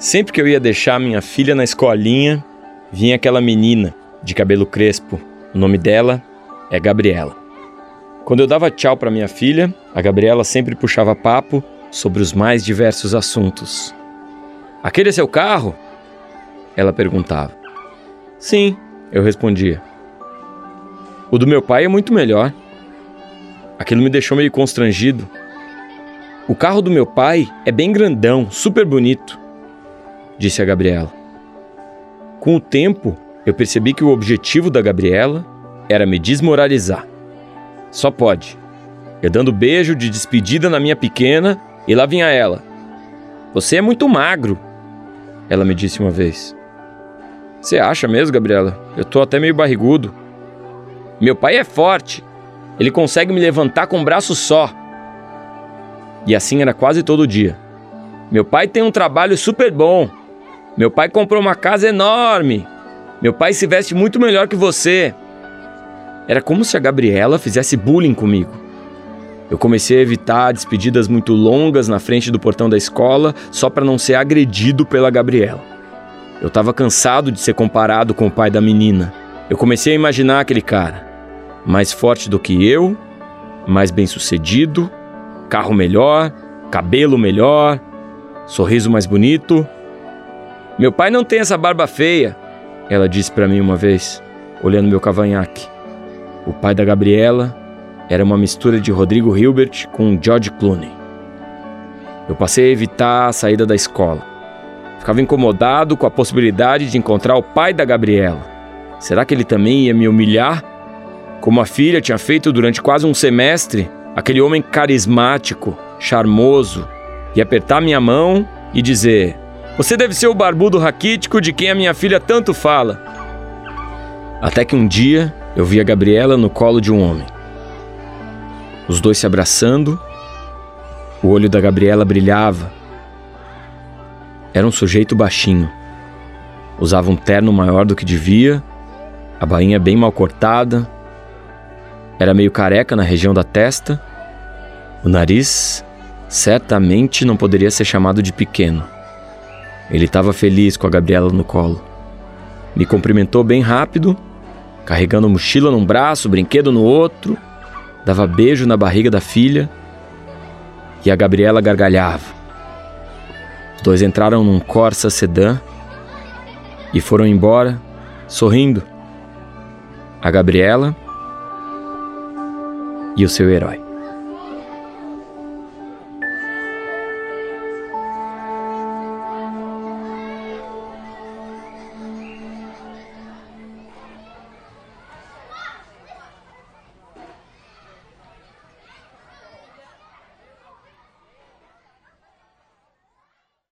Sempre que eu ia deixar minha filha na escolinha, vinha aquela menina de cabelo crespo. O nome dela é Gabriela. Quando eu dava tchau para minha filha, a Gabriela sempre puxava papo sobre os mais diversos assuntos. Aquele é seu carro? Ela perguntava. Sim, eu respondia. O do meu pai é muito melhor. Aquilo me deixou meio constrangido. O carro do meu pai é bem grandão, super bonito, disse a Gabriela. Com o tempo, eu percebi que o objetivo da Gabriela era me desmoralizar. Só pode. Eu dando beijo de despedida na minha pequena e lá vinha ela. Você é muito magro, ela me disse uma vez. Você acha mesmo, Gabriela? Eu tô até meio barrigudo. Meu pai é forte. Ele consegue me levantar com um braço só. E assim era quase todo dia. Meu pai tem um trabalho super bom. Meu pai comprou uma casa enorme. Meu pai se veste muito melhor que você. Era como se a Gabriela fizesse bullying comigo. Eu comecei a evitar despedidas muito longas na frente do portão da escola só para não ser agredido pela Gabriela. Eu estava cansado de ser comparado com o pai da menina. Eu comecei a imaginar aquele cara, mais forte do que eu, mais bem-sucedido, carro melhor, cabelo melhor, sorriso mais bonito. Meu pai não tem essa barba feia, ela disse para mim uma vez, olhando meu cavanhaque. O pai da Gabriela era uma mistura de Rodrigo Hilbert com George Clooney. Eu passei a evitar a saída da escola. Ficava incomodado com a possibilidade de encontrar o pai da Gabriela. Será que ele também ia me humilhar? Como a filha tinha feito durante quase um semestre, aquele homem carismático, charmoso, e apertar minha mão e dizer: Você deve ser o barbudo raquítico de quem a minha filha tanto fala. Até que um dia eu vi a Gabriela no colo de um homem. Os dois se abraçando, o olho da Gabriela brilhava era um sujeito baixinho. Usava um terno maior do que devia, a bainha bem mal cortada, era meio careca na região da testa. O nariz certamente não poderia ser chamado de pequeno. Ele estava feliz com a Gabriela no colo. Me cumprimentou bem rápido, carregando mochila num braço, brinquedo no outro, dava beijo na barriga da filha e a Gabriela gargalhava. Os dois entraram num Corsa sedã e foram embora, sorrindo. A Gabriela e o seu herói.